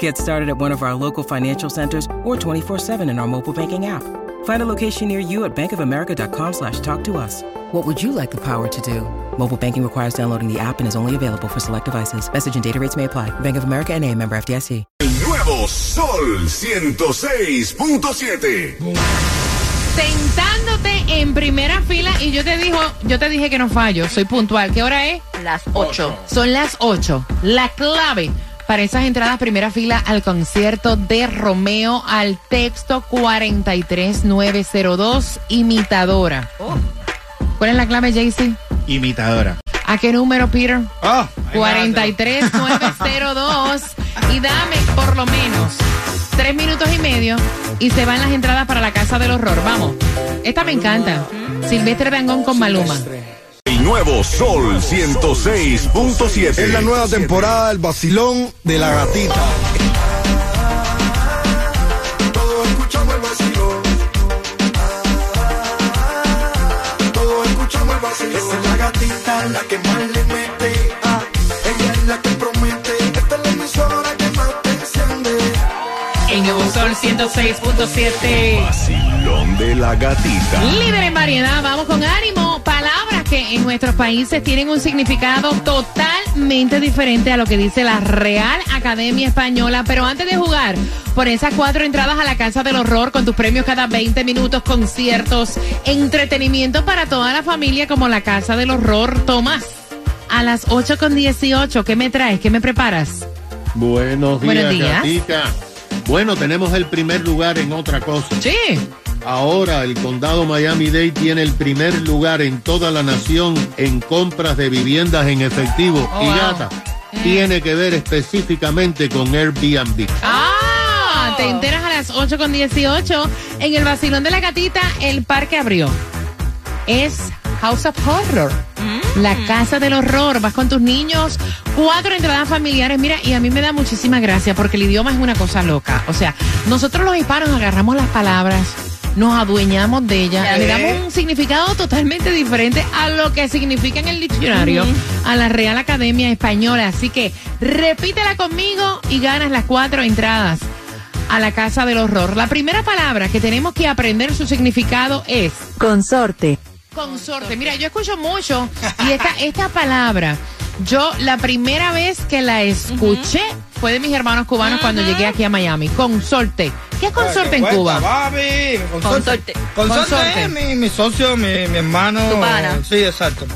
Get started at one of our local financial centers or 24-7 in our mobile banking app. Find a location near you at bankofamerica.com slash talk to us. What would you like the power to do? Mobile banking requires downloading the app and is only available for select devices. Message and data rates may apply. Bank of America and a member FDIC. El nuevo Sol 106.7. Sentándote en primera fila y yo te dijo, yo te dije que no fallo, soy puntual. ¿Qué hora es? Las 8. Son las 8. La clave para esas entradas primera fila al concierto de Romeo al texto 43902 imitadora. ¿Cuál es la clave, JC? Imitadora. ¿A qué número, Peter? Oh, 43902 y dame por lo menos tres minutos y medio y se van las entradas para la Casa del Horror. Vamos. Esta me encanta. Silvestre Dangón con Maluma. Nuevo Sol 106.7. Es la nueva temporada del vacilón de la gatita. Todos escuchamos el vacilón. Todos escuchamos el vacilón. Esa es la gatita, la que más le mete. Ah, ella es la que promete. Esta es la emisora que más te enciende. El nuevo Sol 106.7. Vacilón de la gatita. Líder en variedad, vamos con ánimo. Que en nuestros países tienen un significado totalmente diferente a lo que dice la Real Academia Española. Pero antes de jugar por esas cuatro entradas a la Casa del Horror con tus premios cada 20 minutos, conciertos, entretenimiento para toda la familia como la Casa del Horror, Tomás. A las 8 con 18, ¿qué me traes? ¿Qué me preparas? Buenos días, Buenos días. Bueno, tenemos el primer lugar en otra cosa. Sí. Ahora el condado Miami-Dade tiene el primer lugar en toda la nación en compras de viviendas en efectivo. Oh, y wow. gata, tiene que ver específicamente con Airbnb. Ah, te enteras a las 8 con 18. En el vacilón de la gatita, el parque abrió. Es House of Horror. La casa del horror. Vas con tus niños. Cuatro entradas familiares. Mira, y a mí me da muchísima gracia porque el idioma es una cosa loca. O sea, nosotros los hispanos agarramos las palabras, nos adueñamos de ellas, Ya le damos un significado totalmente diferente a lo que significa en el diccionario, a la Real Academia Española. Así que repítela conmigo y ganas las cuatro entradas a la Casa del Horror. La primera palabra que tenemos que aprender su significado es Consorte. consorte. Mira, yo escucho mucho y esta, esta palabra, yo la primera vez que la escuché fue de mis hermanos cubanos cuando llegué aquí a Miami. Consorte. ¿Qué es consorte en Cuenta, Cuba? papi, Consorte. Consorte Consorte. es mi, mi socio, mi, mi hermano. Tu pana. Sí, exacto.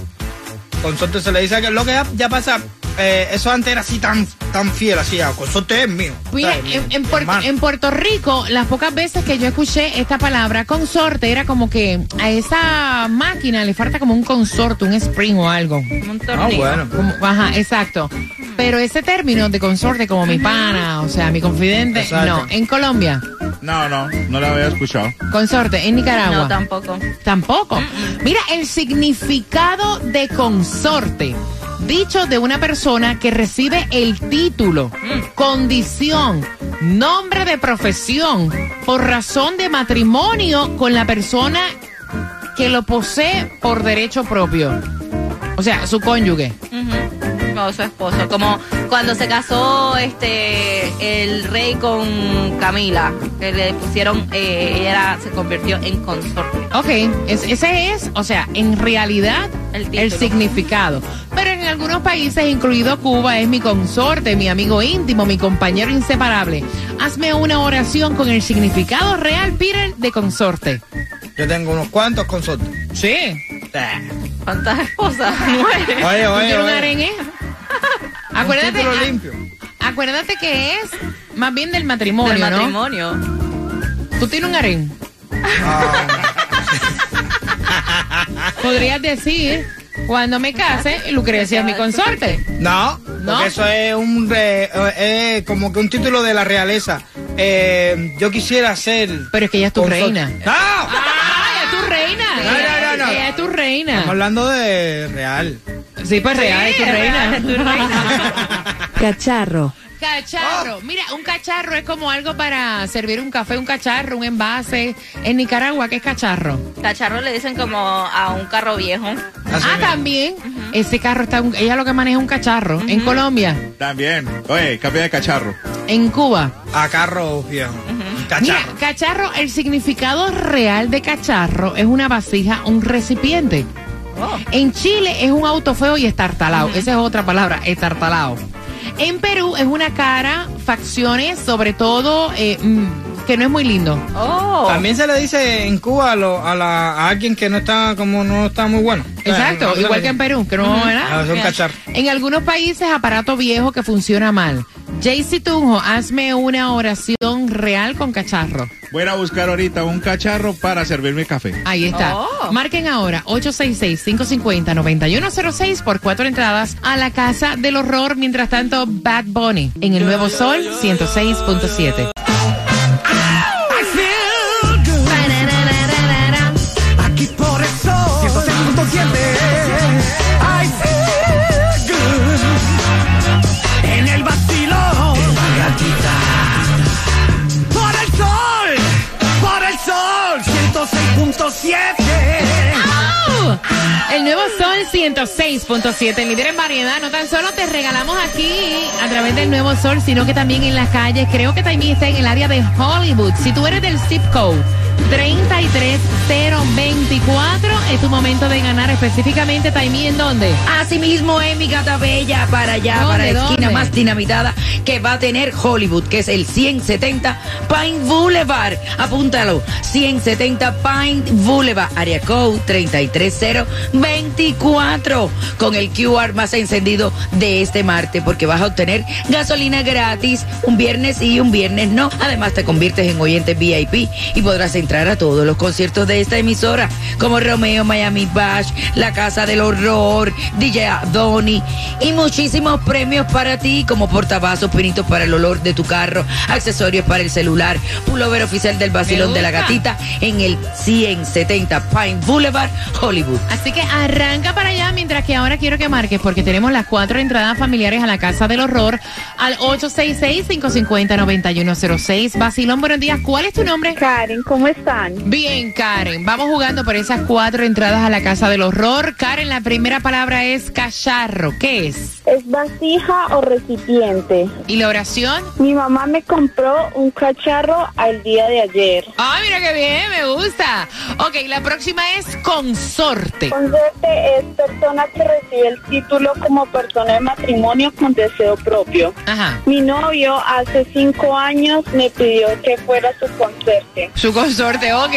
Consorte se le dice que lo que ya, ya pasa, eh, eso antes era así tan, tan fiel, así, ah, consorte es mío. En, en mi Puerto, en Puerto Rico, las pocas veces que yo escuché esta palabra consorte, era como que a esa máquina le falta como un consorte, un spring o algo. Un Ah, bueno. Como- ajá, exacto. Pero ese término de consorte como mi pana, o sea, mi confidente, Exacto. no. En Colombia, No, no, no la había escuchado. consorte. En Nicaragua. No, tampoco. Tampoco. Mira, el significado de consorte. Dicho de una persona que recibe el título, condición, nombre de profesión por razón de matrimonio con la persona que lo posee por derecho propio. O sea, su cónyuge. Ujú. O su esposo. Como cuando se casó este el rey con Camila, que le pusieron, eh, ella era- se convirtió en consorte. Ok, es- ese es, o sea, en realidad El el, título. significado. Pero algunos países, incluido Cuba, es mi consorte, mi amigo íntimo, mi compañero inseparable. Hazme una oración con el significado real, Peter, de consorte. Yo tengo unos cuantos consortes. Sí. Eh, ¿Cuántas esposas? Oye, ¿Tú oye, tienes un oye. arengue? Acuérdate, título a- limpio. acuérdate que es más bien del matrimonio, Del ¿no? matrimonio. Tú tienes un harén. Ah, Podrías decir, cuando me case, Lucrecia es mi consorte. No, ¿No? porque eso es un re- eh, como que un título de la realeza. Eh, yo quisiera ser. Pero es que ella es tu consor- reina. ¡No! ¡Ah, ella es tu reina! No, no, no, no. Ella es tu reina. Estamos hablando de real. Sí, pues real, es tu reina. Cacharro. Cacharro. Mira, un cacharro es como algo para servir un café, un cacharro, un envase. En Nicaragua, ¿qué es cacharro? Cacharro le dicen como a un carro viejo. Así ah, mismo. también. Ese carro está, un- ella lo que maneja es un cacharro. En Colombia, También. Oye, cambia de cacharro. en Cuba. A carro viejo. Mira, Cacharro. cacharro, el significado real de cacharro es una vasija, un recipiente. Oh. En Chile es un auto feo y estartalado. Esa es otra palabra, estartalado. En Perú es una cara, facciones, sobre todo, eh, mm, que no es muy lindo. Oh. También se le dice en Cuba a, lo- a la, a alguien que no está como no está muy bueno. Exacto, sea, igual que en Perú, que no, ¿verdad? Ah, son cacharros. En algunos países, aparato viejo que funciona mal. Jaycee Tunjo, hazme una oración real con cacharro. Voy a ir a buscar ahorita un cacharro para servirme café. Ahí está. Oh. Marquen ahora 866-550-9106 por cuatro entradas a la Casa del Horror. Mientras tanto, Bad Bunny en el Nuevo Sol 106.7. sol 106.7 El Nuevo Sol 106.7, líder en variedad. No tan solo te regalamos aquí a través del Nuevo Sol, sino que también en las calles. Creo que también está en el área de Hollywood. Si tú eres del zip code 33024, es tu momento de ganar específicamente, Taimí, ¿en dónde? Asimismo en mi gata bella para allá, ¿Dónde, para la esquina dónde? más dinamitada que va a tener Hollywood, que es el 170 Pine Boulevard. Apúntalo, 170 Pine Boulevard, área code 33024, con el QR más encendido de este martes, porque vas a obtener gasolina gratis un viernes y un viernes no. Además te conviertes en oyente VIP y podrás entrar a todos los conciertos de esta emisora, como Romeo Miami Bash, La Casa del Horror, DJ Adoni y muchísimos premios para ti, como portavasos, pinitos para el olor de tu carro, accesorios para el celular, pullover oficial del vacilón de la gatita en el 170 Pine Boulevard, Hollywood. Así que arranca para allá, mientras que ahora quiero que marques, porque tenemos las cuatro entradas familiares a la Casa del Horror al 866-550-9106. Basilón, buenos días. ¿Cuál es tu nombre? Karen, ¿cómo están? Bien, Karen. Vamos jugando por esas cuatro entradas a la Casa del Horror. Karen, la primera palabra es cacharro. ¿Qué es? ¿Es vasija o recipiente? ¿Y la oración? Mi mamá me compró un cacharro al día de ayer. Ah, mira qué bien, me gusta. Ok, la próxima es consorte. Consorte es persona que recibe el título como persona de matrimonio con deseo propio. Ajá. Mi novio hace cinco años me pidió que fuera su consorte. Su consorte, ok,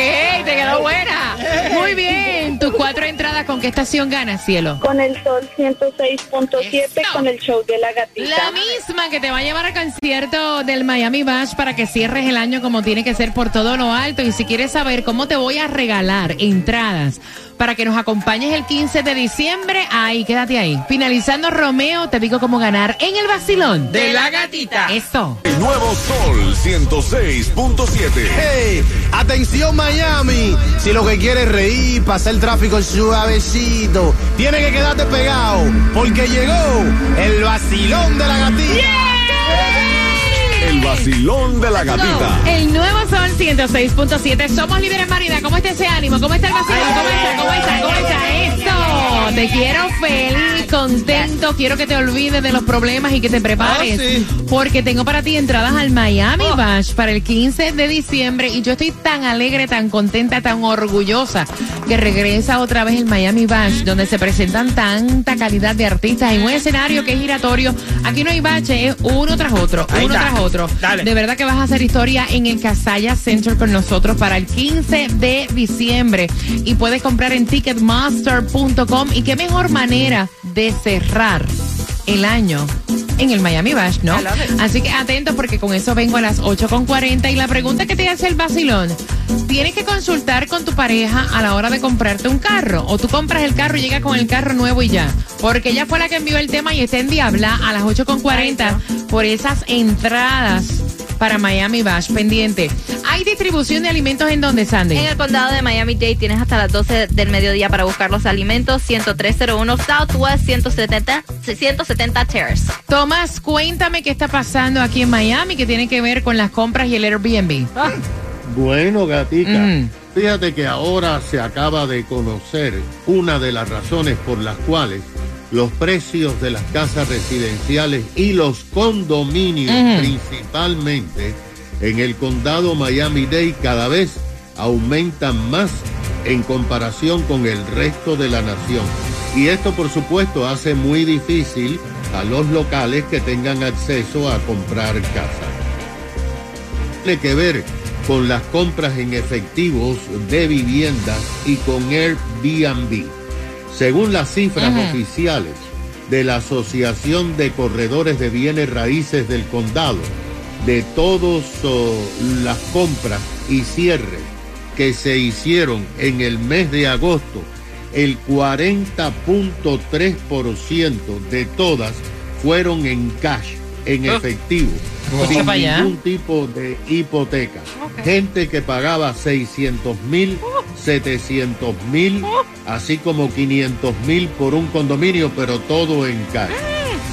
te quedó buena. Muy bien. Tus cuatro entradas, ¿con qué estación ganas, cielo? Con el sol 106.7 Eso. con el show de la gatita. La misma que te va a llevar al concierto del Miami Bash para que cierres el año como tiene que ser por todo lo alto. Y si quieres saber cómo te voy a regalar entradas para que nos acompañes el 15 de diciembre, ahí, quédate ahí. Finalizando Romeo, te digo cómo ganar en el vacilón. De la gatita. Esto. El nuevo Sol 106.7. Hey, atención Miami, si lo que quieres es reír, pasar el tráfico suavecito, tiene que quedarte pegado, porque llegó el vacilón de la gatita. El vacilón de la gatita. El nuevo Sol 106.7. Somos líderes Marina. ¿Cómo está ese ánimo? ¿Cómo está el vacilón? ¿Cómo está? ¿Cómo está? ¿Cómo está? Te quiero feliz, contento. Quiero que te olvides de los problemas y que te prepares. Ah, sí. Porque tengo para ti entradas al Miami Bash para el 15 de diciembre. Y yo estoy tan alegre, tan contenta, tan orgullosa que regresa otra vez el Miami Bash, donde se presentan tanta calidad de artistas en un escenario que es giratorio. Aquí no hay bache, es uno tras otro, Ahí uno está. tras otro. Dale. De verdad que vas a hacer historia en el Casaya Center con nosotros para el 15 de diciembre. Y puedes comprar en ticketmaster.com. Y qué mejor manera de cerrar el año en el Miami Bash, ¿no? Así que atentos porque con eso vengo a las 8.40 y la pregunta que te hace el vacilón, ¿tienes que consultar con tu pareja a la hora de comprarte un carro? ¿O tú compras el carro y llegas con el carro nuevo y ya? Porque ella fue la que envió el tema y está en Diabla a las 8.40 por esas entradas para Miami Bash. Pendiente. ¿Hay distribución de alimentos en dónde, Sandy? En el condado de Miami-Dade tienes hasta las 12 del mediodía para buscar los alimentos. 10301 Southwest 170, 170 Terrace. Tomás, cuéntame qué está pasando aquí en Miami que tiene que ver con las compras y el Airbnb. Bueno, gatica, Mm. fíjate que ahora se acaba de conocer una de las razones por las cuales los precios de las casas residenciales y los condominios principalmente en el condado Miami-Dade cada vez aumentan más en comparación con el resto de la nación. Y esto por supuesto hace muy difícil a los locales que tengan acceso a comprar casa tiene que ver con las compras en efectivos de viviendas y con Airbnb. Según las cifras oficiales de la Asociación de Corredores de Bienes Raíces del Condado, de todas las compras y cierres que se hicieron en el mes de agosto, el 40.3% de todas fueron en cash, en Ah. efectivo, sin ningún tipo de hipoteca. Gente que pagaba 600 mil, 700 mil, así como 500 mil por un condominio, pero todo en cash.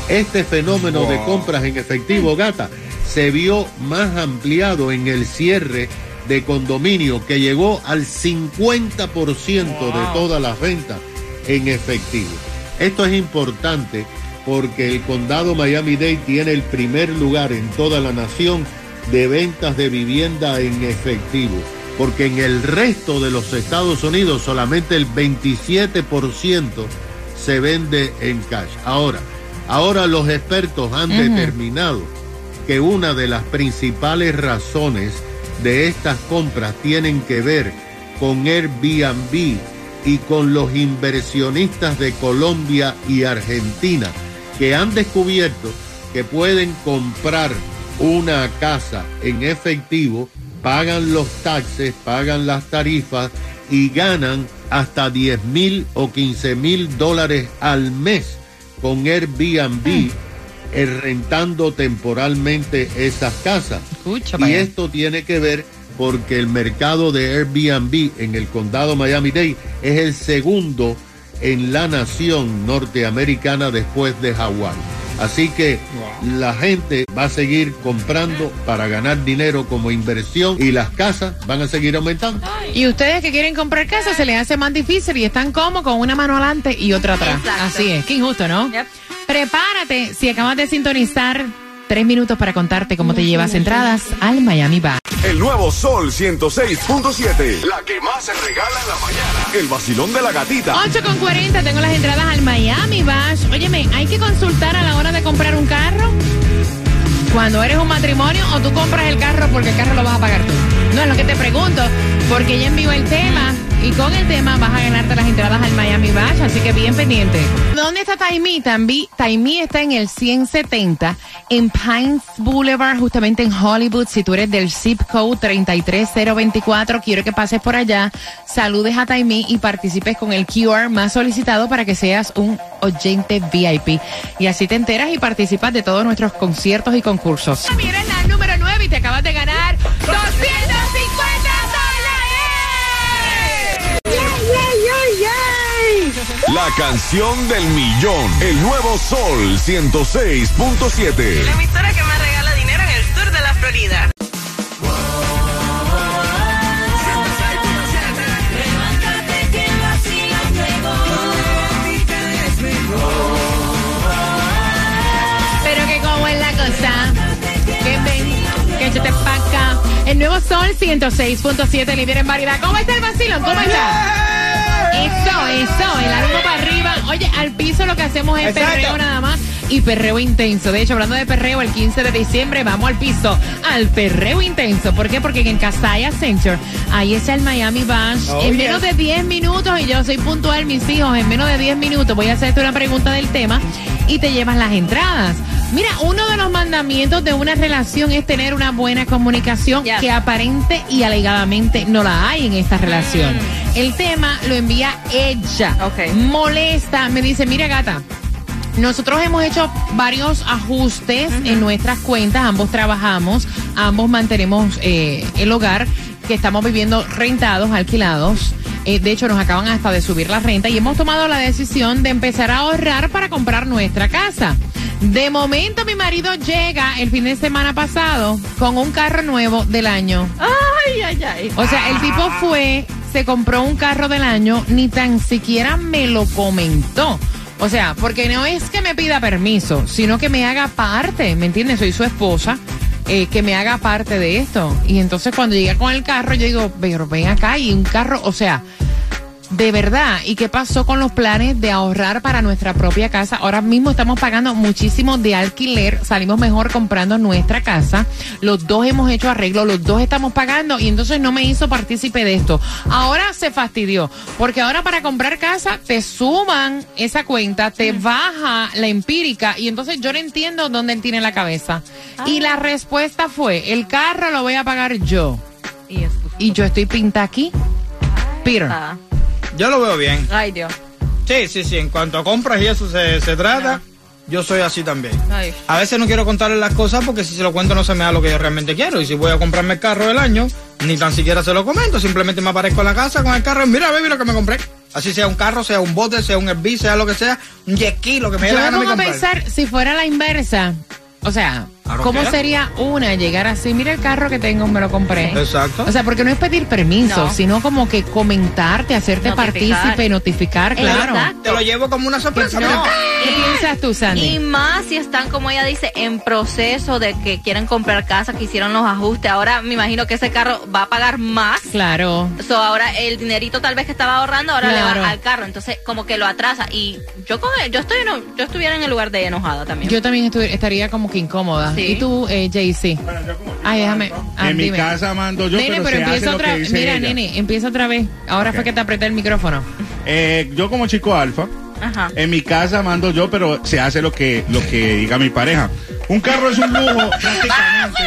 Este fenómeno de compras en efectivo, gata, se vio más ampliado en el cierre de condominio que llegó al 50% de todas las ventas en efectivo. Esto es importante porque el condado Miami-Dade tiene el primer lugar en toda la nación de ventas de vivienda en efectivo, porque en el resto de los Estados Unidos solamente el 27% se vende en cash. Ahora, ahora los expertos han determinado que una de las principales razones de estas compras tienen que ver con Airbnb y con los inversionistas de Colombia y Argentina que han descubierto que pueden comprar una casa en efectivo, pagan los taxes, pagan las tarifas y ganan hasta 10 mil o 15 mil dólares al mes con Airbnb eh, rentando temporalmente esas casas. Y esto tiene que ver porque el mercado de Airbnb en el condado Miami-Dade es el segundo en la nación norteamericana después de Hawái. Así que la gente va a seguir comprando para ganar dinero como inversión y las casas van a seguir aumentando. Y ustedes que quieren comprar casa se les hace más difícil y están como con una mano adelante y otra atrás. Exacto. Así es, qué injusto, ¿no? Yep. Prepárate si acabas de sintonizar. Tres minutos para contarte cómo te llevas entradas al Miami Bar. El nuevo Sol 106.7. La que más se regala en la mañana. El vacilón de la gatita. 8 con 40, tengo las entradas al Miami Bash. Óyeme, ¿hay que consultar a la hora de comprar un carro? Cuando eres un matrimonio o tú compras el carro porque el carro lo vas a pagar tú. No es lo que te pregunto, porque ya envió el tema y con el tema vas a ganarte las entradas al Miami Bash, así que bien pendiente. ¿Dónde está Taimí? Tambi- Taimí está en el 170 en Pines Boulevard, justamente en Hollywood. Si tú eres del zip code 33024, quiero que pases por allá, saludes a Taimí y participes con el QR más solicitado para que seas un oyente VIP. Y así te enteras y participas de todos nuestros conciertos y concursos. Mira la número 9 y te acabas de ganar 250 La canción del millón. El nuevo Sol 106.7. La emisora que más regala dinero en el sur de la Florida. Pero que como es la cosa, que ven, que yo te paca. El nuevo Sol 106.7, líder en variedad. ¿Cómo está el vacilón? ¿Cómo está? Eso, eso, el arco para arriba. Oye, al piso lo que hacemos es Exacto. perreo nada más y perreo intenso. De hecho, hablando de perreo, el 15 de diciembre vamos al piso, al perreo intenso. ¿Por qué? Porque en Casaya Center, ahí está el Miami Bash. Oh, en yes. menos de 10 minutos, y yo soy puntual, mis hijos, en menos de 10 minutos voy a hacerte una pregunta del tema y te llevas las entradas. Mira, uno de los mandamientos de una relación es tener una buena comunicación que aparente y alegadamente no la hay en esta relación. El tema lo envía ella. Ok. Molesta. Me dice, mira gata, nosotros hemos hecho varios ajustes en nuestras cuentas, ambos trabajamos, ambos mantenemos eh, el hogar que estamos viviendo rentados, alquilados. Eh, de hecho, nos acaban hasta de subir la renta y hemos tomado la decisión de empezar a ahorrar para comprar nuestra casa. De momento, mi marido llega el fin de semana pasado con un carro nuevo del año. Ay, ay, ay. O sea, el tipo fue, se compró un carro del año, ni tan siquiera me lo comentó. O sea, porque no es que me pida permiso, sino que me haga parte, ¿me entiendes? Soy su esposa, eh, que me haga parte de esto. Y entonces cuando llega con el carro, yo digo, pero ven acá y un carro, o sea, de verdad. ¿Y qué pasó con los planes de ahorrar para nuestra propia casa? Ahora mismo estamos pagando muchísimo de alquiler. Salimos mejor comprando nuestra casa. Los dos hemos hecho arreglo, los dos estamos pagando y entonces no me hizo partícipe de esto. Ahora se fastidió. Porque ahora para comprar casa te suman esa cuenta, te baja la empírica y entonces yo no entiendo dónde él tiene la cabeza. Y la respuesta fue, el carro lo voy a pagar yo. Y, yo estoy pinta aquí. Peter. Ah. Yo lo veo bien. Ay, Dios. Sí, sí, sí. En cuanto a compras y eso se, se trata, yo soy así también. Ay. A veces no quiero contarle las cosas porque si se lo cuento no se me da lo que yo realmente quiero. Y si voy a comprarme el carro del año, ni tan siquiera se lo comento. Simplemente me aparezco en la casa con el carro y mira, baby, lo que me compré. Así sea un carro, sea un bote, sea un SB, sea lo que sea, un jet ski, lo que me dé Yo la me gana de pongo a pensar, si fuera la inversa, o sea, Claro ¿cómo que sería una llegar así? Mira el carro que tengo, me lo compré. Exacto. O sea, porque no es pedir permiso, No. sino como que comentarte, hacerte Notificar. partícipe, notificar, claro. Exacto. Te lo llevo como una sorpresa. No. mira. ¿Qué piensas tú, Sandy? Y más si están, como ella dice, en proceso de que quieren comprar casa, que hicieron los ajustes. Ahora me imagino que ese carro va a pagar más. Claro. So, ahora el dinerito tal vez que estaba ahorrando, ahora Claro. le va al carro. Entonces, como que lo atrasa. Y yo con yo estoy yo estuviera en el lugar de enojada también. Yo también estu- estaría como que incómoda. Sí. ¿Y tú, eh, Jaycee? Ay, déjame. ah, en mi dime. casa mando yo, Nene, pero, pero se hace empieza lo otra que dice Mira, ella. nene, empieza otra vez. Ahora fue que te apreté el micrófono. Eh, yo como chico alfa, Ajá. en mi casa mando yo, pero se hace lo que, lo que diga mi pareja. Un carro es un lujo prácticamente.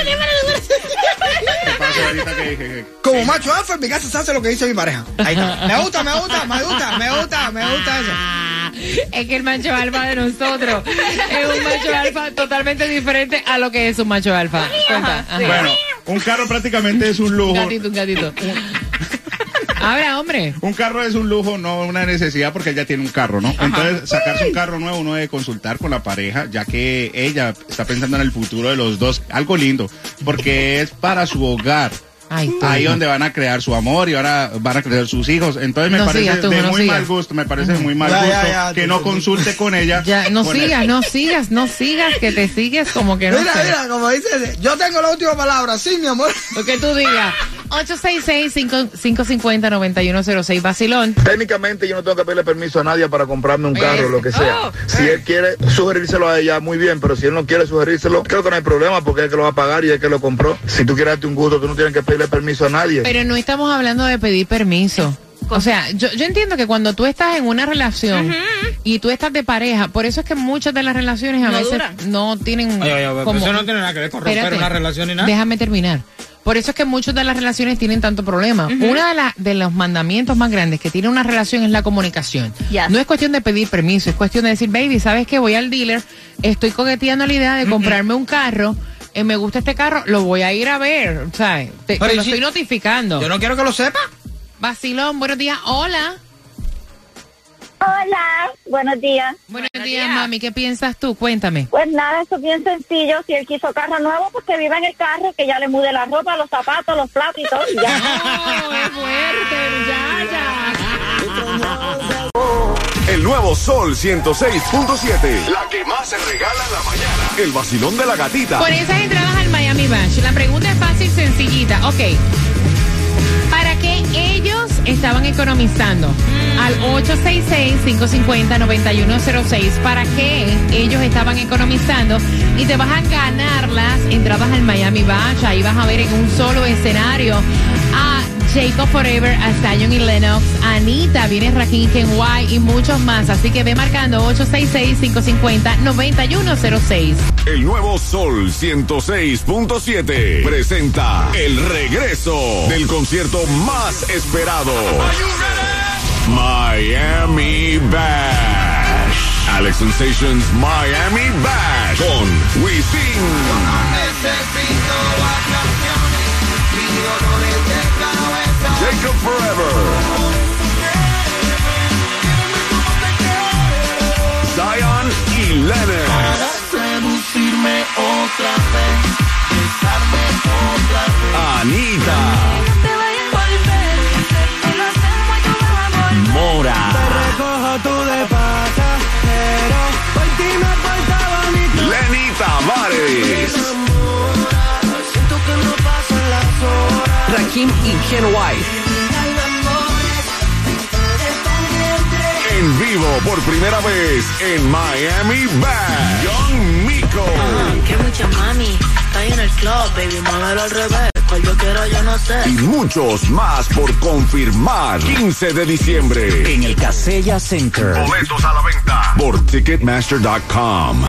¿Qué pasó ahorita que dije que- Como macho alfa, en mi casa se hace lo que dice mi pareja. Ahí está. Me gusta, me gusta, me gusta, me gusta, me gusta eso. Es que el macho alfa de nosotros es un macho alfa totalmente diferente a lo que es un macho alfa. Cuenta. Ajá. Bueno, un carro prácticamente es un Un lujo. gatito, un gatito. Habla, hombre. Un carro es un lujo, no una necesidad porque ella tiene un carro, ¿no? Entonces, sacarse un carro nuevo uno debe consultar con la pareja, ya que ella está pensando en el futuro de los dos. Algo lindo, porque es para su hogar. Ay. Ahí donde van a crear su amor y ahora van a crear sus hijos. Entonces me No parece sigas tú, de no muy sigas. mal gusto, me parece de muy mal Ya, gusto ya, ya, que tú, no tú. consulte con ella. Ya, no Con sigas, no sigas, no sigas, que te sigues como que no Mira, sé. mira, como dice, yo tengo la última palabra, sí, mi amor. Lo que tú digas. 866-550-9106, Basilón. Técnicamente yo no tengo que pedirle permiso a nadie para comprarme un carro, lo que sea. Oh. Si él quiere sugerírselo a ella, muy bien, pero si él no quiere sugerírselo, creo que no hay problema porque es el que lo va a pagar y es el que lo compró. Si tú quieres darte un gusto, tú no tienes que pedirle permiso a nadie. Pero no estamos hablando de pedir permiso. O sea, yo, yo entiendo que cuando tú estás en una relación y tú estás de pareja, por eso es que muchas de las relaciones a No veces no tienen Oye, oye, oye, como... eso no tiene nada que ver con romper Espérate. una relación ni nada. Déjame terminar. Por eso es que muchas de las relaciones tienen tanto problema. Una de, las de los mandamientos más grandes que tiene una relación es la comunicación. Yes. No es cuestión de pedir permiso, es cuestión de decir, baby, ¿sabes que Voy al dealer, estoy coqueteando la idea de comprarme un carro, eh, me gusta este carro, lo voy a ir a ver, ¿sabes? Te, Pero te ¿y lo si- estoy notificando. Yo no quiero que lo sepa. Vacilón, buenos días, hola. Hola, buenos días. Buenos, días, días. mami, ¿qué piensas tú? Cuéntame. Pues nada, eso es bien sencillo. Si él quiso carro nuevo, pues que viva en el carro, que ya le mude la ropa, los zapatos, los platos y todo. y ya. ¡Oh, es fuerte, muchacha! El nuevo Sol 106.7. La que más se regala en la mañana. El vacilón de la gatita. Por esas entradas al Miami Bash, la pregunta es fácil, sencillita. Ok. ¿Para qué ellos estaban economizando? Al 866-550-9106. ¿Para qué ellos estaban economizando? Y te vas a ganar las entradas al Miami Bash. Ahí vas a ver en un solo escenario Jacob Forever, a Zion y Lennox, Anita, viene Rakim Kenway y muchos más. Así que ve marcando 866-550-9106. El nuevo Sol 106.7 presenta el regreso del concierto más esperado. Miami Bash. Alex Sensations Miami Bash con Wisin. Jacob Forever. Zion y Lennox. Seducirme otra vez, besarme otra vez. Anita. Rakim y Ken White. En vivo por primera vez en Miami Bash. Young Miko. Que mucha mami, está en el club, baby, muévelo al revés. Cual yo quiero, yo no sé. Y muchos más por confirmar. 15 de diciembre. En el Casella Center. Boletos a la venta por Ticketmaster.com.